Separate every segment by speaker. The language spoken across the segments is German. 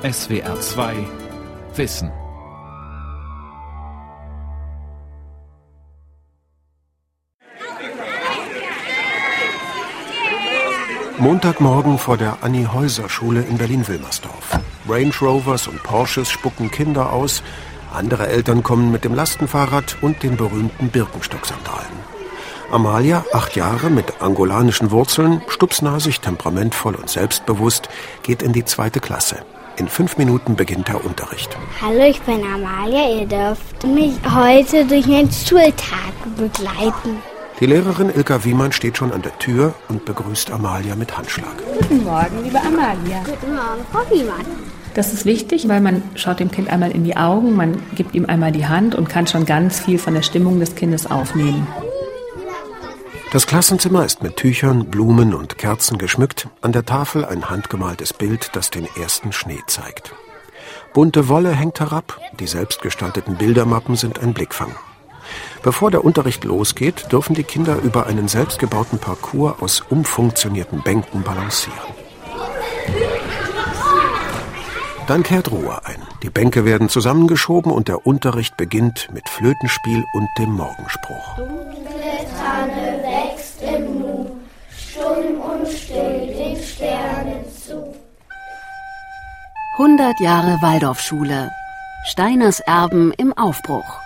Speaker 1: SWR 2 Wissen.
Speaker 2: Montagmorgen vor der Annie-Häuser-Schule in Berlin-Wilmersdorf. Range Rovers und Porsches spucken Kinder aus, andere Eltern kommen mit dem Lastenfahrrad und den berühmten Birkenstock-Sandalen. Amalia, acht Jahre, mit angolanischen Wurzeln, stupsnasig, temperamentvoll und selbstbewusst, geht in die zweite Klasse. In fünf Minuten beginnt der Unterricht.
Speaker 3: Hallo, ich bin Amalia. Ihr dürft mich heute durch meinen Schultag begleiten.
Speaker 2: Die Lehrerin Ilka Wiemann steht schon an der Tür und begrüßt Amalia mit Handschlag.
Speaker 4: Guten Morgen, liebe Amalia.
Speaker 3: Guten Morgen, Frau Wiemann.
Speaker 4: Das ist wichtig, weil man schaut dem Kind einmal in die Augen, man gibt ihm einmal die Hand und kann schon ganz viel von der Stimmung des Kindes aufnehmen.
Speaker 2: Das Klassenzimmer ist mit Tüchern, Blumen und Kerzen geschmückt. An der Tafel ein handgemaltes Bild, das den ersten Schnee zeigt. Bunte Wolle hängt herab, die selbstgestalteten Bildermappen sind ein Blickfang. Bevor der Unterricht losgeht, dürfen die Kinder über einen selbstgebauten Parcours aus umfunktionierten Bänken balancieren. Dann kehrt Ruhe ein. Die Bänke werden zusammengeschoben und der Unterricht beginnt mit Flötenspiel und dem Morgenspruch.
Speaker 5: Dunkle Tanne stumm und still den Sternen zu.
Speaker 6: 100 Jahre Waldorfschule. Steiners Erben im Aufbruch.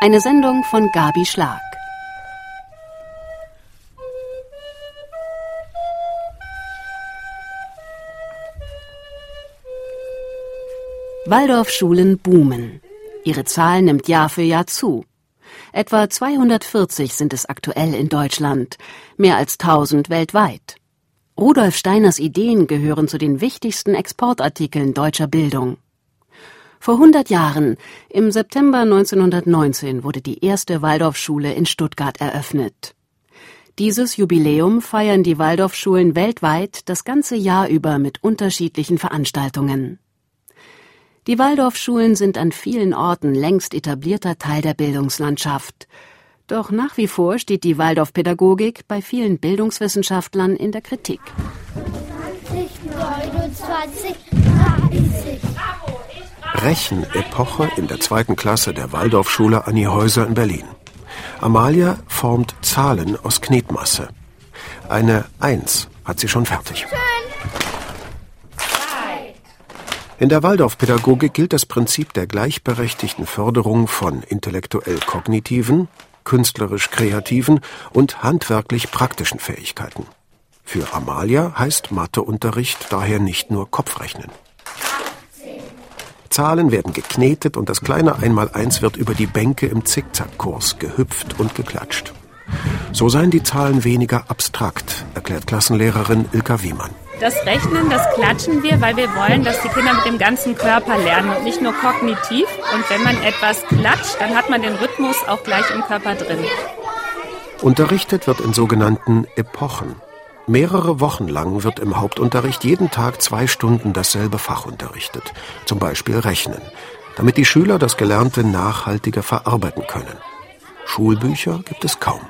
Speaker 6: Eine Sendung von Gabi Schlag. Waldorfschulen boomen. Ihre Zahl nimmt Jahr für Jahr zu. Etwa 240 sind es aktuell in Deutschland, mehr als 1000 weltweit. Rudolf Steiners Ideen gehören zu den wichtigsten Exportartikeln deutscher Bildung. Vor 100 Jahren, im September 1919, wurde die erste Waldorfschule in Stuttgart eröffnet. Dieses Jubiläum feiern die Waldorfschulen weltweit das ganze Jahr über mit unterschiedlichen Veranstaltungen. Die Waldorfschulen sind an vielen Orten längst etablierter Teil der Bildungslandschaft. Doch nach wie vor steht die Waldorfpädagogik bei vielen Bildungswissenschaftlern in der Kritik.
Speaker 5: 29, 30.
Speaker 2: Rechenepoche in der zweiten Klasse der Waldorfschule Annie Häuser in Berlin. Amalia formt Zahlen aus Knetmasse. Eine Eins hat sie schon fertig. In der Waldorfpädagogik gilt das Prinzip der gleichberechtigten Förderung von intellektuell kognitiven, künstlerisch kreativen und handwerklich praktischen Fähigkeiten. Für Amalia heißt Matheunterricht daher nicht nur Kopfrechnen. Zahlen werden geknetet und das kleine Einmaleins wird über die Bänke im Zickzackkurs gehüpft und geklatscht. So seien die Zahlen weniger abstrakt, erklärt Klassenlehrerin Ilka Wiemann.
Speaker 4: Das Rechnen, das klatschen wir, weil wir wollen, dass die Kinder mit dem ganzen Körper lernen und nicht nur kognitiv. Und wenn man etwas klatscht, dann hat man den Rhythmus auch gleich im Körper drin.
Speaker 2: Unterrichtet wird in sogenannten Epochen. Mehrere Wochen lang wird im Hauptunterricht jeden Tag zwei Stunden dasselbe Fach unterrichtet, zum Beispiel Rechnen, damit die Schüler das Gelernte nachhaltiger verarbeiten können. Schulbücher gibt es kaum.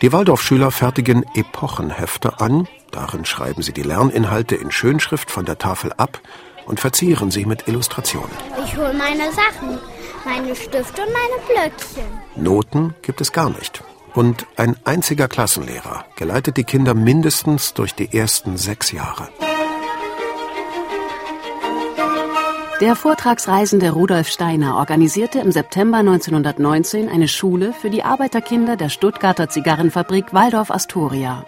Speaker 2: Die Waldorfschüler fertigen Epochenhefte an, darin schreiben sie die Lerninhalte in Schönschrift von der Tafel ab und verzieren sie mit Illustrationen.
Speaker 3: Ich hole meine Sachen, meine Stifte und meine Blöckchen.
Speaker 2: Noten gibt es gar nicht. Und ein einziger Klassenlehrer geleitet die Kinder mindestens durch die ersten sechs Jahre.
Speaker 6: Der Vortragsreisende Rudolf Steiner organisierte im September 1919 eine Schule für die Arbeiterkinder der Stuttgarter Zigarrenfabrik Waldorf Astoria.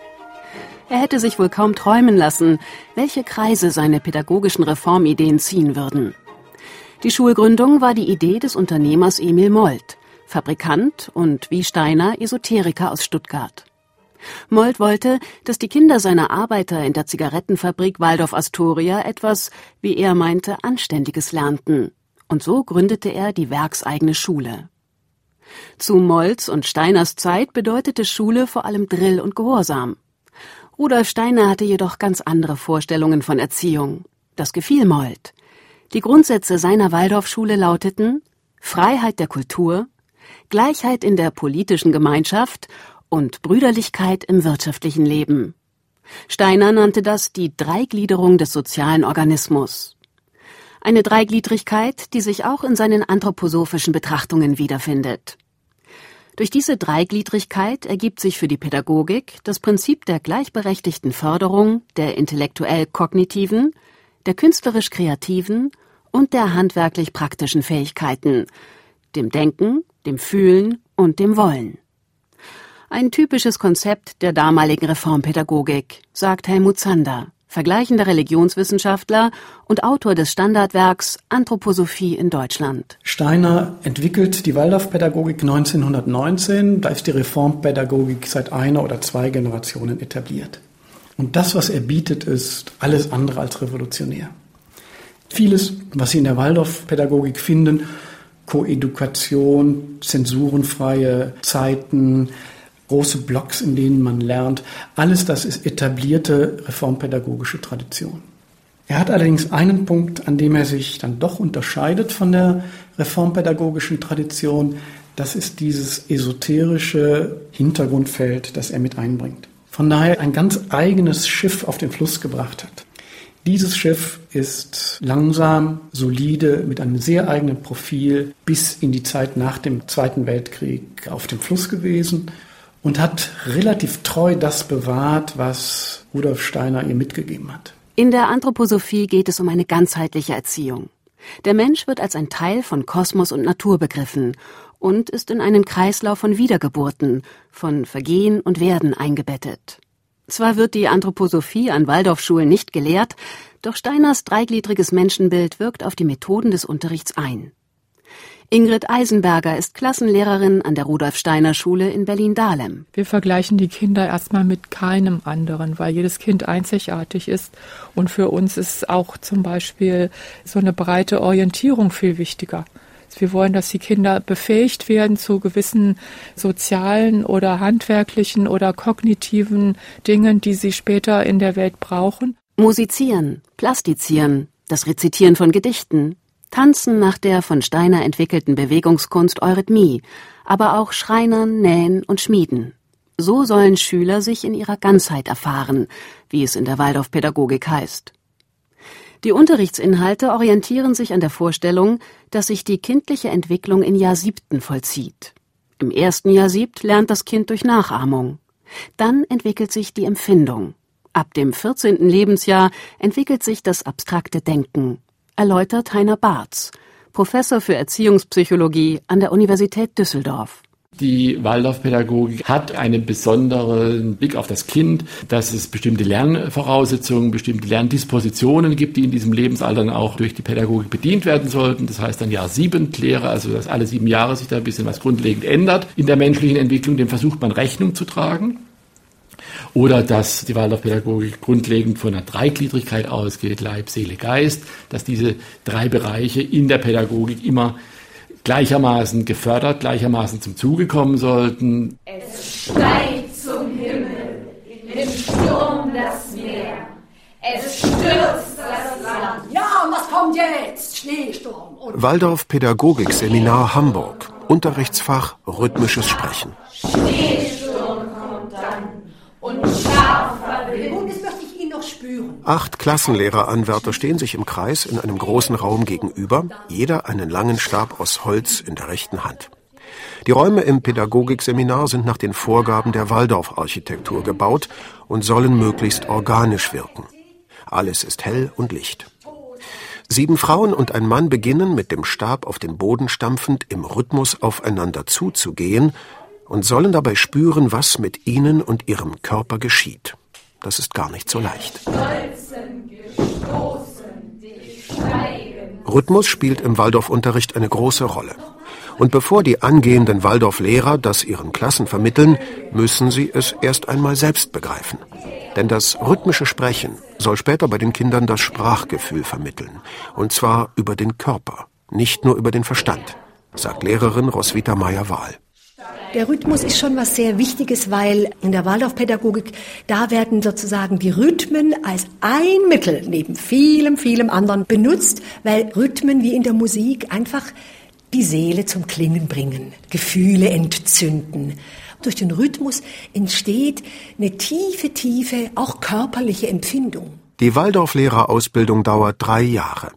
Speaker 6: Er hätte sich wohl kaum träumen lassen, welche Kreise seine pädagogischen Reformideen ziehen würden. Die Schulgründung war die Idee des Unternehmers Emil Molt, Fabrikant und wie Steiner Esoteriker aus Stuttgart. Molt wollte, dass die Kinder seiner Arbeiter in der Zigarettenfabrik Waldorf Astoria etwas, wie er meinte, Anständiges lernten. Und so gründete er die werkseigene Schule. Zu Molls und Steiners Zeit bedeutete Schule vor allem Drill und Gehorsam. Rudolf Steiner hatte jedoch ganz andere Vorstellungen von Erziehung. Das gefiel Molt. Die Grundsätze seiner Waldorfschule lauteten Freiheit der Kultur, Gleichheit in der politischen Gemeinschaft und Brüderlichkeit im wirtschaftlichen Leben. Steiner nannte das die Dreigliederung des sozialen Organismus. Eine Dreigliedrigkeit, die sich auch in seinen anthroposophischen Betrachtungen wiederfindet. Durch diese Dreigliedrigkeit ergibt sich für die Pädagogik das Prinzip der gleichberechtigten Förderung der intellektuell-kognitiven, der künstlerisch-kreativen und der handwerklich-praktischen Fähigkeiten, dem Denken, dem Fühlen und dem Wollen. Ein typisches Konzept der damaligen Reformpädagogik, sagt Helmut Zander vergleichender Religionswissenschaftler und Autor des Standardwerks Anthroposophie in Deutschland.
Speaker 7: Steiner entwickelt die Waldorfpädagogik 1919, da ist die Reformpädagogik seit einer oder zwei Generationen etabliert. Und das, was er bietet, ist alles andere als revolutionär. Vieles, was Sie in der Waldorfpädagogik finden, Koedukation, zensurenfreie Zeiten, große Blocks, in denen man lernt. Alles das ist etablierte reformpädagogische Tradition. Er hat allerdings einen Punkt, an dem er sich dann doch unterscheidet von der reformpädagogischen Tradition. Das ist dieses esoterische Hintergrundfeld, das er mit einbringt. Von daher ein ganz eigenes Schiff auf den Fluss gebracht hat. Dieses Schiff ist langsam, solide, mit einem sehr eigenen Profil bis in die Zeit nach dem Zweiten Weltkrieg auf dem Fluss gewesen und hat relativ treu das bewahrt, was Rudolf Steiner ihr mitgegeben hat.
Speaker 6: In der Anthroposophie geht es um eine ganzheitliche Erziehung. Der Mensch wird als ein Teil von Kosmos und Natur begriffen und ist in einen Kreislauf von Wiedergeburten, von Vergehen und Werden eingebettet. Zwar wird die Anthroposophie an Waldorfschulen nicht gelehrt, doch Steiners dreigliedriges Menschenbild wirkt auf die Methoden des Unterrichts ein. Ingrid Eisenberger ist Klassenlehrerin an der Rudolf Steiner Schule in Berlin-Dahlem.
Speaker 8: Wir vergleichen die Kinder erstmal mit keinem anderen, weil jedes Kind einzigartig ist. Und für uns ist auch zum Beispiel so eine breite Orientierung viel wichtiger. Wir wollen, dass die Kinder befähigt werden zu gewissen sozialen oder handwerklichen oder kognitiven Dingen, die sie später in der Welt brauchen.
Speaker 6: Musizieren, plastizieren, das Rezitieren von Gedichten, Tanzen nach der von Steiner entwickelten Bewegungskunst Eurythmie, aber auch Schreinern, Nähen und Schmieden. So sollen Schüler sich in ihrer Ganzheit erfahren, wie es in der Waldorfpädagogik heißt. Die Unterrichtsinhalte orientieren sich an der Vorstellung, dass sich die kindliche Entwicklung in Jahr siebten vollzieht. Im ersten Jahr siebt lernt das Kind durch Nachahmung. Dann entwickelt sich die Empfindung. Ab dem 14. Lebensjahr entwickelt sich das abstrakte Denken, erläutert Heiner Barz, Professor für Erziehungspsychologie an der Universität Düsseldorf.
Speaker 9: Die Waldorfpädagogik hat einen besonderen Blick auf das Kind, dass es bestimmte Lernvoraussetzungen, bestimmte Lerndispositionen gibt, die in diesem Lebensalter dann auch durch die Pädagogik bedient werden sollten. Das heißt dann Jahr sieben Lehre, also dass alle sieben Jahre sich da ein bisschen was grundlegend ändert in der menschlichen Entwicklung. Dem versucht man Rechnung zu tragen. Oder dass die Waldorfpädagogik grundlegend von einer Dreigliedrigkeit ausgeht, Leib, Seele, Geist, dass diese drei Bereiche in der Pädagogik immer gleichermaßen gefördert, gleichermaßen zum Zuge kommen sollten.
Speaker 5: Es steigt zum Himmel, im Sturm das Meer. Es stürzt das Land.
Speaker 10: Ja, und was kommt jetzt? Schneesturm.
Speaker 2: Waldorf Pädagogik Seminar Hamburg. Unterrichtsfach Rhythmisches Sprechen.
Speaker 5: Schneesturm und scharfer Wind.
Speaker 10: Und das möchte ich ihn noch spüren.
Speaker 2: Acht Klassenlehreranwärter stehen sich im Kreis in einem großen Raum gegenüber, jeder einen langen Stab aus Holz in der rechten Hand. Die Räume im Pädagogikseminar sind nach den Vorgaben der Waldorf-Architektur gebaut und sollen möglichst organisch wirken. Alles ist hell und licht. Sieben Frauen und ein Mann beginnen mit dem Stab auf den Boden stampfend im Rhythmus aufeinander zuzugehen und sollen dabei spüren, was mit ihnen und ihrem Körper geschieht. Das ist gar nicht so leicht. Rhythmus spielt im Waldorfunterricht eine große Rolle. Und bevor die angehenden Waldorflehrer das ihren Klassen vermitteln, müssen sie es erst einmal selbst begreifen. Denn das rhythmische Sprechen soll später bei den Kindern das Sprachgefühl vermitteln. Und zwar über den Körper, nicht nur über den Verstand, sagt Lehrerin Roswitha Meyer-Wahl.
Speaker 10: Der Rhythmus ist schon was sehr Wichtiges, weil in der Waldorfpädagogik, da werden sozusagen die Rhythmen als ein Mittel neben vielem, vielem anderen benutzt, weil Rhythmen wie in der Musik einfach die Seele zum Klingen bringen, Gefühle entzünden. Durch den Rhythmus entsteht eine tiefe, tiefe, auch körperliche Empfindung.
Speaker 2: Die Waldorflehrerausbildung dauert drei Jahre.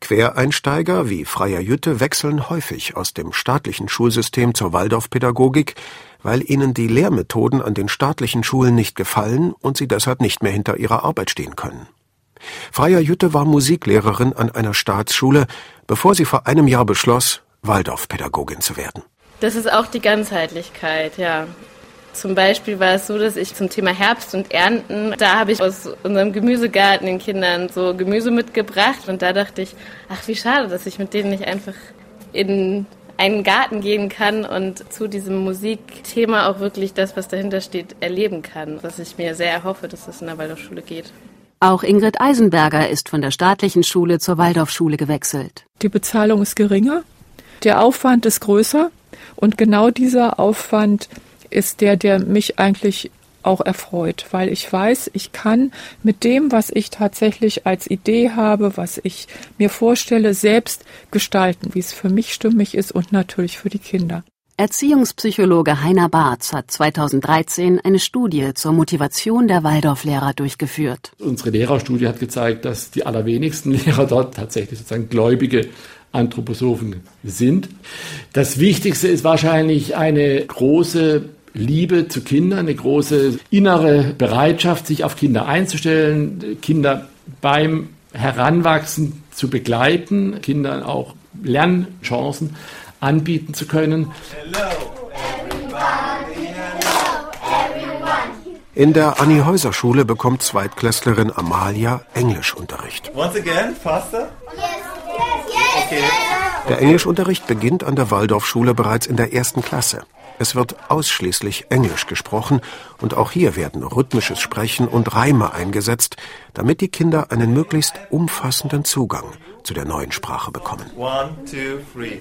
Speaker 2: Quereinsteiger wie Freier Jütte wechseln häufig aus dem staatlichen Schulsystem zur Waldorfpädagogik, weil ihnen die Lehrmethoden an den staatlichen Schulen nicht gefallen und sie deshalb nicht mehr hinter ihrer Arbeit stehen können. Freier Jütte war Musiklehrerin an einer Staatsschule, bevor sie vor einem Jahr beschloss, Waldorfpädagogin zu werden.
Speaker 11: Das ist auch die Ganzheitlichkeit, ja. Zum Beispiel war es so, dass ich zum Thema Herbst und Ernten, da habe ich aus unserem Gemüsegarten den Kindern so Gemüse mitgebracht und da dachte ich, ach wie schade, dass ich mit denen nicht einfach in einen Garten gehen kann und zu diesem Musikthema auch wirklich das, was dahinter steht, erleben kann. Was ich mir sehr erhoffe, dass das in der Waldorfschule geht.
Speaker 6: Auch Ingrid Eisenberger ist von der staatlichen Schule zur Waldorfschule gewechselt.
Speaker 8: Die Bezahlung ist geringer, der Aufwand ist größer und genau dieser Aufwand ist der, der mich eigentlich auch erfreut, weil ich weiß, ich kann mit dem, was ich tatsächlich als Idee habe, was ich mir vorstelle, selbst gestalten, wie es für mich stimmig ist und natürlich für die Kinder.
Speaker 6: Erziehungspsychologe Heiner Barth hat 2013 eine Studie zur Motivation der Waldorflehrer durchgeführt.
Speaker 9: Unsere Lehrerstudie hat gezeigt, dass die allerwenigsten Lehrer dort tatsächlich sozusagen gläubige Anthroposophen sind. Das Wichtigste ist wahrscheinlich eine große Liebe zu Kindern, eine große innere Bereitschaft, sich auf Kinder einzustellen, Kinder beim Heranwachsen zu begleiten, Kindern auch Lernchancen anbieten zu können.
Speaker 2: In der Annie-Häuser-Schule bekommt Zweitklässlerin Amalia Englischunterricht.
Speaker 12: Once again, faster?
Speaker 2: Okay. Der Englischunterricht beginnt an der Waldorfschule bereits in der ersten Klasse. Es wird ausschließlich Englisch gesprochen und auch hier werden rhythmisches Sprechen und Reime eingesetzt, damit die Kinder einen möglichst umfassenden Zugang zu der neuen Sprache bekommen. One, two, three.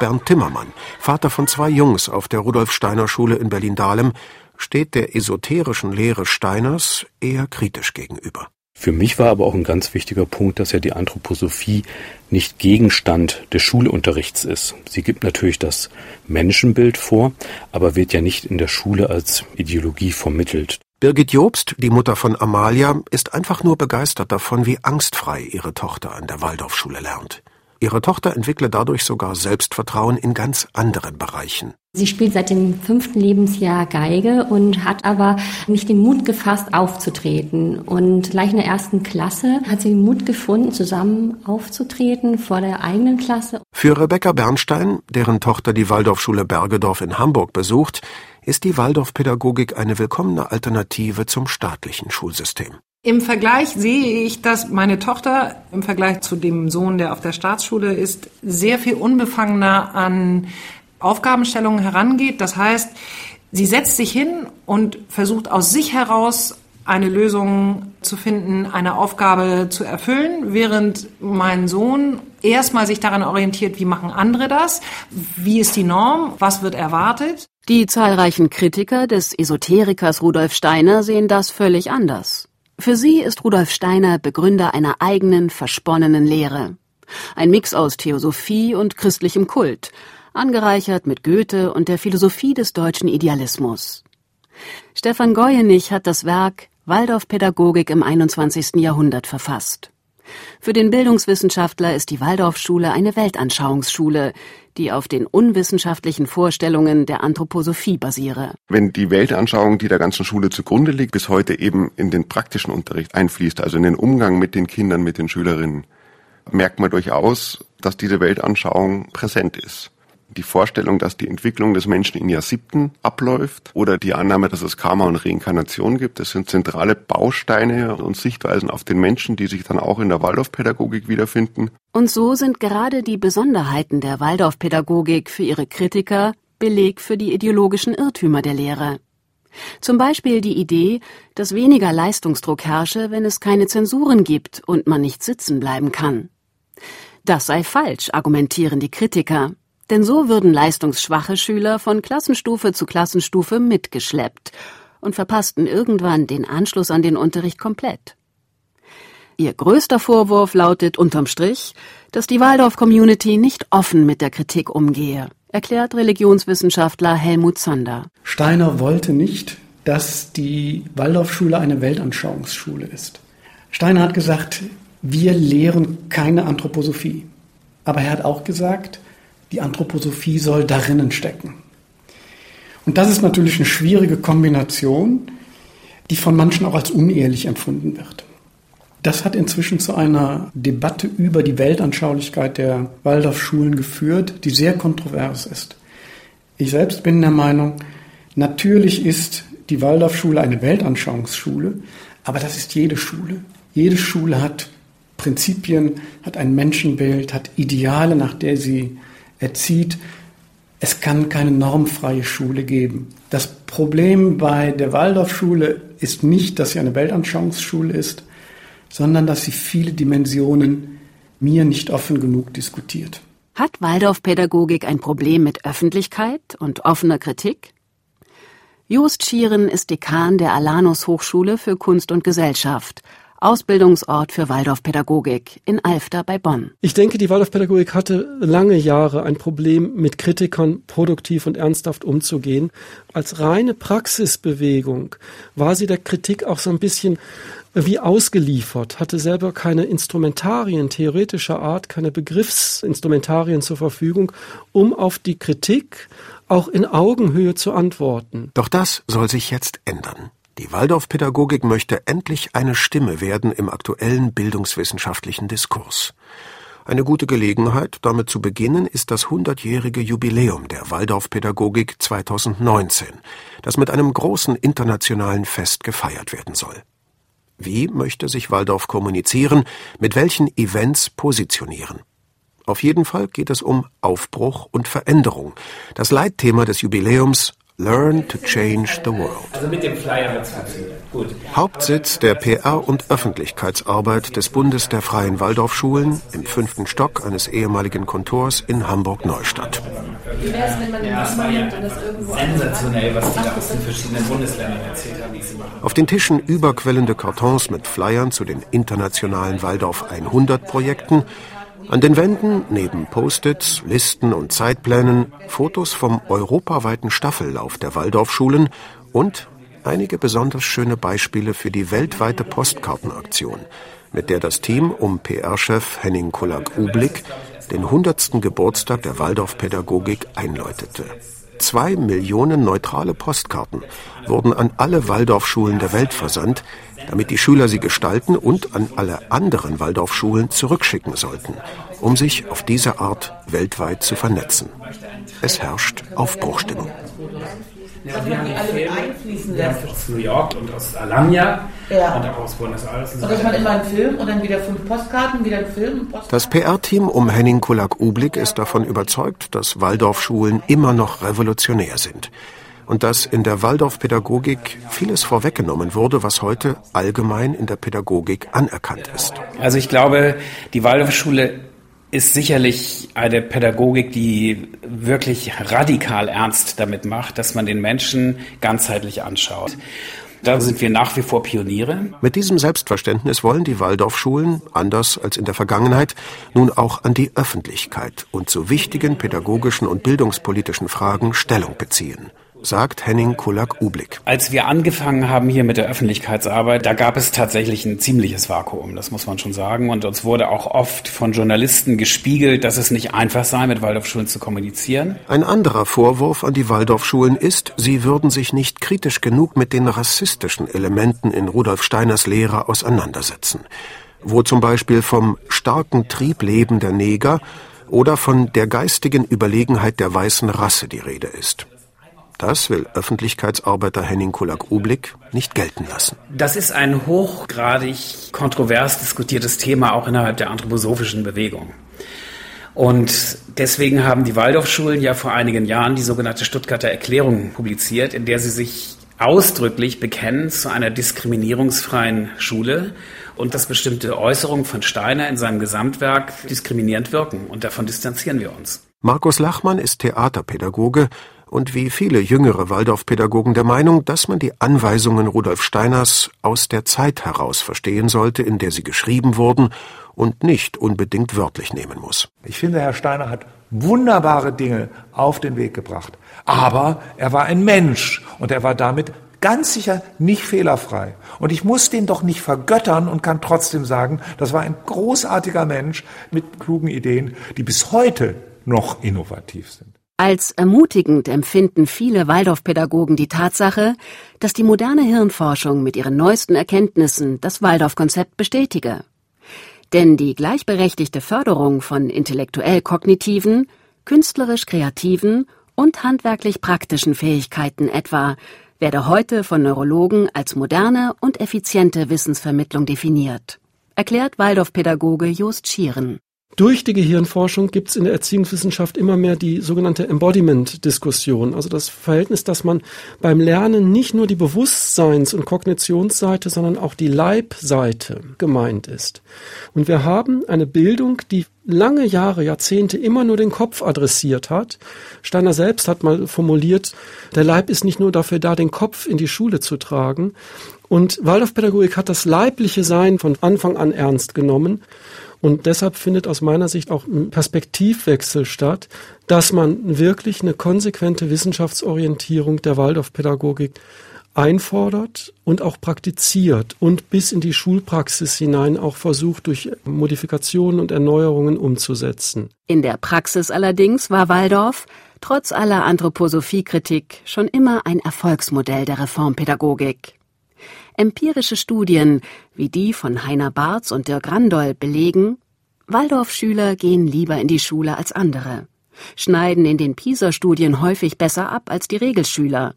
Speaker 2: Bernd Timmermann, Vater von zwei Jungs auf der Rudolf Steiner Schule in Berlin-Dahlem, steht der esoterischen Lehre Steiners eher kritisch gegenüber.
Speaker 13: Für mich war aber auch ein ganz wichtiger Punkt, dass ja die Anthroposophie nicht Gegenstand des Schulunterrichts ist. Sie gibt natürlich das Menschenbild vor, aber wird ja nicht in der Schule als Ideologie vermittelt.
Speaker 2: Birgit Jobst, die Mutter von Amalia, ist einfach nur begeistert davon, wie angstfrei ihre Tochter an der Waldorfschule lernt. Ihre Tochter entwickle dadurch sogar Selbstvertrauen in ganz anderen Bereichen.
Speaker 14: Sie spielt seit dem fünften Lebensjahr Geige und hat aber nicht den Mut gefasst, aufzutreten. Und gleich in der ersten Klasse hat sie den Mut gefunden, zusammen aufzutreten vor der eigenen Klasse.
Speaker 2: Für Rebecca Bernstein, deren Tochter die Waldorfschule Bergedorf in Hamburg besucht, ist die Waldorfpädagogik eine willkommene Alternative zum staatlichen Schulsystem.
Speaker 15: Im Vergleich sehe ich, dass meine Tochter im Vergleich zu dem Sohn, der auf der Staatsschule ist, sehr viel unbefangener an Aufgabenstellungen herangeht. Das heißt, sie setzt sich hin und versucht aus sich heraus eine Lösung zu finden, eine Aufgabe zu erfüllen, während mein Sohn erstmal sich daran orientiert, wie machen andere das, wie ist die Norm, was wird erwartet.
Speaker 6: Die zahlreichen Kritiker des Esoterikers Rudolf Steiner sehen das völlig anders. Für sie ist Rudolf Steiner Begründer einer eigenen, versponnenen Lehre. Ein Mix aus Theosophie und christlichem Kult, angereichert mit Goethe und der Philosophie des deutschen Idealismus. Stefan Goyenich hat das Werk Waldorfpädagogik im 21. Jahrhundert verfasst. Für den Bildungswissenschaftler ist die Waldorfschule eine Weltanschauungsschule, die auf den unwissenschaftlichen Vorstellungen der Anthroposophie basiere.
Speaker 16: Wenn die Weltanschauung, die der ganzen Schule zugrunde liegt, bis heute eben in den praktischen Unterricht einfließt, also in den Umgang mit den Kindern, mit den Schülerinnen, merkt man durchaus, dass diese Weltanschauung präsent ist die Vorstellung, dass die Entwicklung des Menschen in Jahrsiebten abläuft oder die Annahme, dass es Karma und Reinkarnation gibt. Das sind zentrale Bausteine und Sichtweisen auf den Menschen, die sich dann auch in der Waldorfpädagogik wiederfinden.
Speaker 6: Und so sind gerade die Besonderheiten der Waldorfpädagogik für ihre Kritiker Beleg für die ideologischen Irrtümer der Lehre. Zum Beispiel die Idee, dass weniger Leistungsdruck herrsche, wenn es keine Zensuren gibt und man nicht sitzen bleiben kann. Das sei falsch, argumentieren die Kritiker. Denn so würden leistungsschwache Schüler von Klassenstufe zu Klassenstufe mitgeschleppt und verpassten irgendwann den Anschluss an den Unterricht komplett. Ihr größter Vorwurf lautet unterm Strich, dass die Waldorf-Community nicht offen mit der Kritik umgehe, erklärt Religionswissenschaftler Helmut Zander.
Speaker 7: Steiner wollte nicht, dass die Waldorfschule eine Weltanschauungsschule ist. Steiner hat gesagt, wir lehren keine Anthroposophie. Aber er hat auch gesagt, die Anthroposophie soll darinnen stecken. Und das ist natürlich eine schwierige Kombination, die von manchen auch als unehrlich empfunden wird. Das hat inzwischen zu einer Debatte über die Weltanschaulichkeit der Waldorfschulen geführt, die sehr kontrovers ist. Ich selbst bin der Meinung, natürlich ist die Waldorfschule eine Weltanschauungsschule, aber das ist jede Schule. Jede Schule hat Prinzipien, hat ein Menschenbild, hat Ideale, nach der sie erzieht. Es kann keine normfreie Schule geben. Das Problem bei der Waldorfschule ist nicht, dass sie eine Weltanschauungsschule ist, sondern dass sie viele Dimensionen mir nicht offen genug diskutiert.
Speaker 6: Hat Waldorfpädagogik ein Problem mit Öffentlichkeit und offener Kritik? Just Schieren ist Dekan der Alanus Hochschule für Kunst und Gesellschaft, Ausbildungsort für Waldorfpädagogik in Alfter bei Bonn.
Speaker 12: Ich denke, die Waldorfpädagogik hatte lange Jahre ein Problem, mit Kritikern produktiv und ernsthaft umzugehen. Als reine Praxisbewegung war sie der Kritik auch so ein bisschen wie ausgeliefert, hatte selber keine Instrumentarien theoretischer Art, keine Begriffsinstrumentarien zur Verfügung, um auf die Kritik auch in Augenhöhe zu antworten.
Speaker 2: Doch das soll sich jetzt ändern. Die Waldorfpädagogik möchte endlich eine Stimme werden im aktuellen bildungswissenschaftlichen Diskurs. Eine gute Gelegenheit, damit zu beginnen, ist das hundertjährige Jubiläum der Waldorfpädagogik 2019, das mit einem großen internationalen Fest gefeiert werden soll. Wie möchte sich Waldorf kommunizieren, mit welchen Events positionieren? Auf jeden Fall geht es um Aufbruch und Veränderung, das Leitthema des Jubiläums Learn to Change the World.
Speaker 17: Also mit dem Flyer wird. Gut.
Speaker 2: Hauptsitz der PR- und Öffentlichkeitsarbeit des Bundes der Freien Waldorfschulen im fünften Stock eines ehemaligen Kontors in Hamburg-Neustadt.
Speaker 17: Wie wäre es, wenn man ja, das war ja sensationell, was die da aus den verschiedenen Bundesländern erzählt haben, wie sie machen.
Speaker 2: Auf den Tischen überquellende Kartons mit Flyern zu den internationalen Waldorf 100 Projekten an den Wänden, neben Post-its, Listen und Zeitplänen, Fotos vom europaweiten Staffellauf der Waldorfschulen und einige besonders schöne Beispiele für die weltweite Postkartenaktion, mit der das Team um PR-Chef Henning Kullak-Ublik den 100. Geburtstag der Waldorfpädagogik einläutete. Zwei Millionen neutrale Postkarten wurden an alle Waldorfschulen der Welt versandt, damit die Schüler sie gestalten und an alle anderen Waldorfschulen zurückschicken sollten, um sich auf diese Art weltweit zu vernetzen. Es herrscht Aufbruchstimmung.
Speaker 17: Ja, und wir haben die alle einfließen lässt. Aus New York und aus Alanya ja. und auch aus Buenos Aires.
Speaker 18: Und, dass man immer einen Film und dann wieder fünf Postkarten, wieder einen Film.
Speaker 2: Das PR-Team um Henning Kulak-Ublik ist davon überzeugt, dass Waldorfschulen immer noch revolutionär sind und dass in der Waldorfpädagogik vieles vorweggenommen wurde, was heute allgemein in der Pädagogik anerkannt ist.
Speaker 17: Also ich glaube, die Waldorfschule ist sicherlich eine Pädagogik, die wirklich radikal ernst damit macht, dass man den Menschen ganzheitlich anschaut. Da sind wir nach wie vor Pioniere.
Speaker 2: Mit diesem Selbstverständnis wollen die Waldorfschulen, anders als in der Vergangenheit, nun auch an die Öffentlichkeit und zu wichtigen pädagogischen und bildungspolitischen Fragen Stellung beziehen sagt Henning Kulak-Ublik.
Speaker 17: Als wir angefangen haben hier mit der Öffentlichkeitsarbeit, da gab es tatsächlich ein ziemliches Vakuum, das muss man schon sagen. Und uns wurde auch oft von Journalisten gespiegelt, dass es nicht einfach sei, mit Waldorfschulen zu kommunizieren.
Speaker 2: Ein anderer Vorwurf an die Waldorfschulen ist, sie würden sich nicht kritisch genug mit den rassistischen Elementen in Rudolf Steiners Lehre auseinandersetzen. Wo zum Beispiel vom starken Triebleben der Neger oder von der geistigen Überlegenheit der weißen Rasse die Rede ist. Das will Öffentlichkeitsarbeiter Henning Kulak-Ublik nicht gelten lassen.
Speaker 17: Das ist ein hochgradig kontrovers diskutiertes Thema auch innerhalb der anthroposophischen Bewegung. Und deswegen haben die Waldorfschulen ja vor einigen Jahren die sogenannte Stuttgarter Erklärung publiziert, in der sie sich ausdrücklich bekennen zu einer diskriminierungsfreien Schule und dass bestimmte Äußerungen von Steiner in seinem Gesamtwerk diskriminierend wirken. Und davon distanzieren wir uns.
Speaker 2: Markus Lachmann ist Theaterpädagoge und wie viele jüngere Waldorfpädagogen der Meinung, dass man die Anweisungen Rudolf Steiners aus der Zeit heraus verstehen sollte, in der sie geschrieben wurden und nicht unbedingt wörtlich nehmen muss.
Speaker 19: Ich finde, Herr Steiner hat wunderbare Dinge auf den Weg gebracht. Aber er war ein Mensch und er war damit Ganz sicher nicht fehlerfrei. Und ich muss den doch nicht vergöttern und kann trotzdem sagen, das war ein großartiger Mensch mit klugen Ideen, die bis heute noch innovativ sind.
Speaker 6: Als ermutigend empfinden viele Waldorfpädagogen die Tatsache, dass die moderne Hirnforschung mit ihren neuesten Erkenntnissen das Waldorf-Konzept bestätige. Denn die gleichberechtigte Förderung von intellektuell-kognitiven, künstlerisch-kreativen und handwerklich-praktischen Fähigkeiten etwa werde heute von Neurologen als moderne und effiziente Wissensvermittlung definiert, erklärt Waldorfpädagoge Jost Schieren.
Speaker 12: Durch die Gehirnforschung gibt es in der Erziehungswissenschaft immer mehr die sogenannte Embodiment-Diskussion, also das Verhältnis, dass man beim Lernen nicht nur die Bewusstseins- und Kognitionsseite, sondern auch die Leibseite gemeint ist. Und wir haben eine Bildung, die lange Jahre, Jahrzehnte immer nur den Kopf adressiert hat. Steiner selbst hat mal formuliert, der Leib ist nicht nur dafür da, den Kopf in die Schule zu tragen. Und Waldorfpädagogik hat das leibliche Sein von Anfang an ernst genommen und deshalb findet aus meiner Sicht auch ein Perspektivwechsel statt, dass man wirklich eine konsequente Wissenschaftsorientierung der Waldorfpädagogik einfordert und auch praktiziert und bis in die Schulpraxis hinein auch versucht, durch Modifikationen und Erneuerungen umzusetzen.
Speaker 6: In der Praxis allerdings war Waldorf, trotz aller Anthroposophiekritik, schon immer ein Erfolgsmodell der Reformpädagogik. Empirische Studien wie die von Heiner Barz und Dirk Randoll belegen, Waldorfschüler gehen lieber in die Schule als andere, schneiden in den PISA-Studien häufig besser ab als die Regelschüler.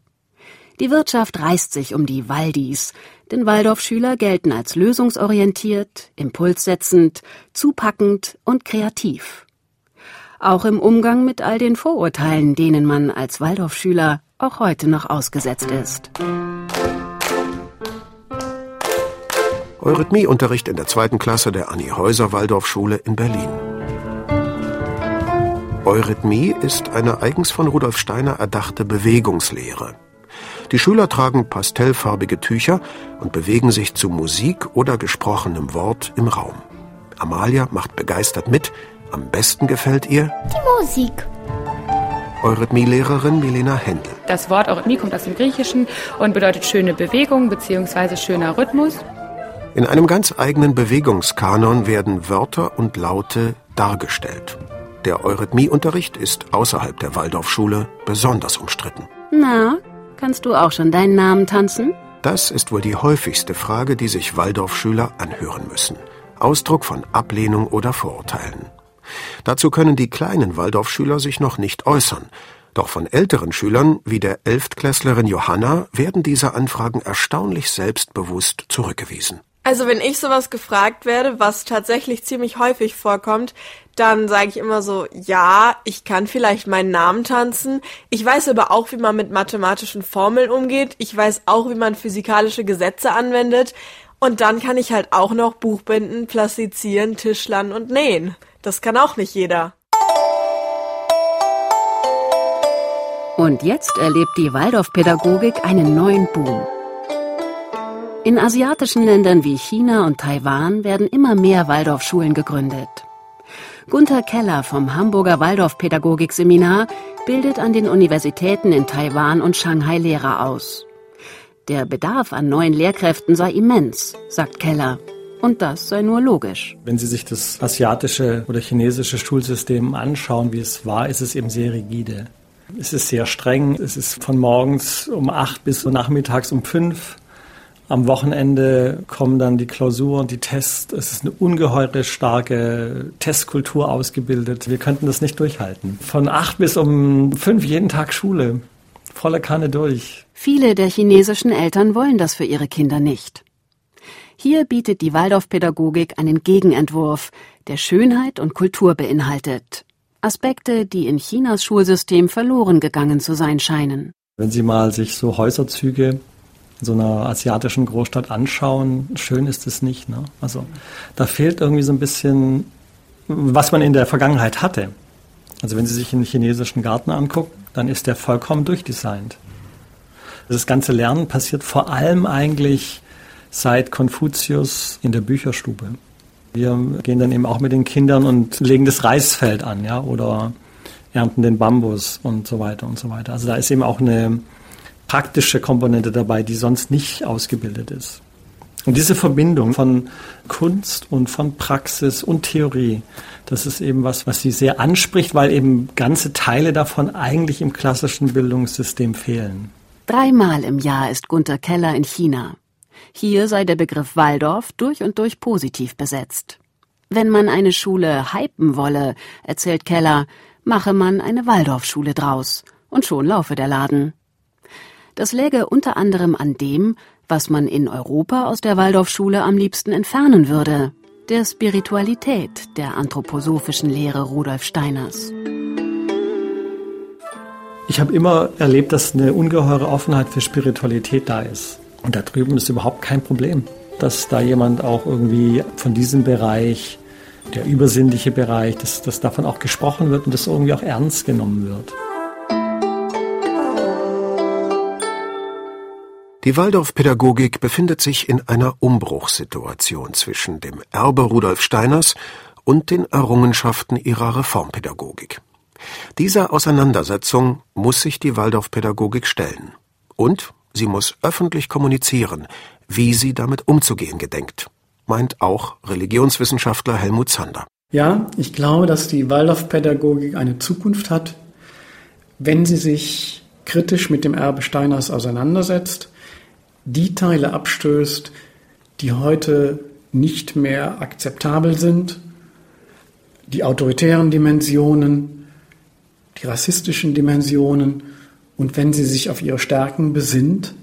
Speaker 6: Die Wirtschaft reißt sich um die Waldis, denn Waldorfschüler gelten als lösungsorientiert, impulssetzend, zupackend und kreativ. Auch im Umgang mit all den Vorurteilen, denen man als Waldorfschüler auch heute noch ausgesetzt ist.
Speaker 2: Eurythmieunterricht in der zweiten Klasse der Annie Häuser Waldorfschule in Berlin. Eurythmie ist eine eigens von Rudolf Steiner erdachte Bewegungslehre. Die Schüler tragen pastellfarbige Tücher und bewegen sich zu Musik oder gesprochenem Wort im Raum. Amalia macht begeistert mit. Am besten gefällt ihr
Speaker 3: die Musik.
Speaker 2: Eurythmielehrerin Milena Händel.
Speaker 4: Das Wort Eurythmie kommt aus dem Griechischen und bedeutet schöne Bewegung bzw. schöner Rhythmus.
Speaker 2: In einem ganz eigenen Bewegungskanon werden Wörter und Laute dargestellt. Der Eurythmieunterricht ist außerhalb der Waldorfschule besonders umstritten.
Speaker 6: Na, kannst du auch schon deinen Namen tanzen?
Speaker 2: Das ist wohl die häufigste Frage, die sich Waldorfschüler anhören müssen. Ausdruck von Ablehnung oder Vorurteilen. Dazu können die kleinen Waldorfschüler sich noch nicht äußern. Doch von älteren Schülern, wie der Elftklässlerin Johanna, werden diese Anfragen erstaunlich selbstbewusst zurückgewiesen.
Speaker 20: Also wenn ich sowas gefragt werde, was tatsächlich ziemlich häufig vorkommt, dann sage ich immer so, ja, ich kann vielleicht meinen Namen tanzen. Ich weiß aber auch, wie man mit mathematischen Formeln umgeht. Ich weiß auch, wie man physikalische Gesetze anwendet. Und dann kann ich halt auch noch Buchbinden, plastizieren, Tischlern und nähen. Das kann auch nicht jeder.
Speaker 6: Und jetzt erlebt die Waldorfpädagogik einen neuen Boom. In asiatischen Ländern wie China und Taiwan werden immer mehr Waldorfschulen gegründet. Gunther Keller vom Hamburger Waldorfpädagogikseminar bildet an den Universitäten in Taiwan und Shanghai Lehrer aus. Der Bedarf an neuen Lehrkräften sei immens, sagt Keller. Und das sei nur logisch.
Speaker 21: Wenn Sie sich das asiatische oder chinesische Schulsystem anschauen, wie es war, ist es eben sehr rigide. Es ist sehr streng. Es ist von morgens um acht bis nachmittags um fünf. Am Wochenende kommen dann die Klausuren, die Tests. Es ist eine ungeheure starke Testkultur ausgebildet. Wir könnten das nicht durchhalten. Von acht bis um fünf jeden Tag Schule. Volle Kanne durch.
Speaker 6: Viele der chinesischen Eltern wollen das für ihre Kinder nicht. Hier bietet die Waldorfpädagogik einen Gegenentwurf, der Schönheit und Kultur beinhaltet. Aspekte, die in Chinas Schulsystem verloren gegangen zu sein scheinen.
Speaker 21: Wenn Sie mal sich so Häuserzüge so einer asiatischen Großstadt anschauen, schön ist es nicht. Ne? Also da fehlt irgendwie so ein bisschen, was man in der Vergangenheit hatte. Also wenn Sie sich einen chinesischen Garten angucken, dann ist der vollkommen durchdesignt. Das ganze Lernen passiert vor allem eigentlich seit Konfuzius in der Bücherstube. Wir gehen dann eben auch mit den Kindern und legen das Reisfeld an, ja, oder ernten den Bambus und so weiter und so weiter. Also da ist eben auch eine praktische Komponente dabei, die sonst nicht ausgebildet ist. Und diese Verbindung von Kunst und von Praxis und Theorie, das ist eben was, was sie sehr anspricht, weil eben ganze Teile davon eigentlich im klassischen Bildungssystem fehlen.
Speaker 6: Dreimal im Jahr ist Gunther Keller in China. Hier sei der Begriff Waldorf durch und durch positiv besetzt. Wenn man eine Schule hypen wolle, erzählt Keller, mache man eine Waldorfschule draus und schon laufe der Laden. Das läge unter anderem an dem, was man in Europa aus der Waldorfschule am liebsten entfernen würde, der Spiritualität der anthroposophischen Lehre Rudolf Steiners.
Speaker 21: Ich habe immer erlebt, dass eine ungeheure Offenheit für Spiritualität da ist. Und da drüben ist überhaupt kein Problem, dass da jemand auch irgendwie von diesem Bereich, der übersinnliche Bereich, dass, dass davon auch gesprochen wird und das irgendwie auch ernst genommen wird.
Speaker 2: Die Waldorfpädagogik befindet sich in einer Umbruchssituation zwischen dem Erbe Rudolf Steiners und den Errungenschaften ihrer Reformpädagogik. Dieser Auseinandersetzung muss sich die Waldorfpädagogik stellen. Und sie muss öffentlich kommunizieren, wie sie damit umzugehen gedenkt, meint auch Religionswissenschaftler Helmut Zander.
Speaker 7: Ja, ich glaube, dass die Waldorfpädagogik eine Zukunft hat, wenn sie sich kritisch mit dem Erbe Steiners auseinandersetzt, die Teile abstößt, die heute nicht mehr akzeptabel sind, die autoritären Dimensionen, die rassistischen Dimensionen. Und wenn sie sich auf ihre Stärken besinnt,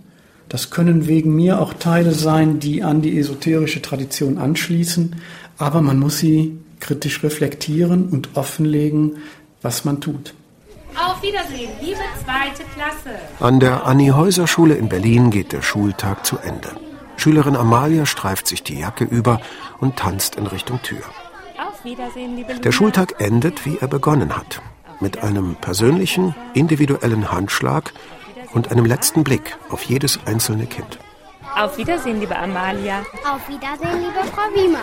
Speaker 7: das können wegen mir auch Teile sein, die an die esoterische Tradition anschließen, aber man muss sie kritisch reflektieren und offenlegen, was man tut.
Speaker 4: Auf Wiedersehen, liebe zweite Klasse.
Speaker 2: An der Anni-Häuser-Schule in Berlin geht der Schultag zu Ende. Schülerin Amalia streift sich die Jacke über und tanzt in Richtung Tür.
Speaker 4: Auf Wiedersehen, liebe
Speaker 2: Der Schultag endet, wie er begonnen hat mit einem persönlichen, individuellen Handschlag und einem letzten Blick auf jedes einzelne Kind.
Speaker 4: Auf Wiedersehen, liebe Amalia.
Speaker 3: Auf Wiedersehen, liebe Frau Wiemann.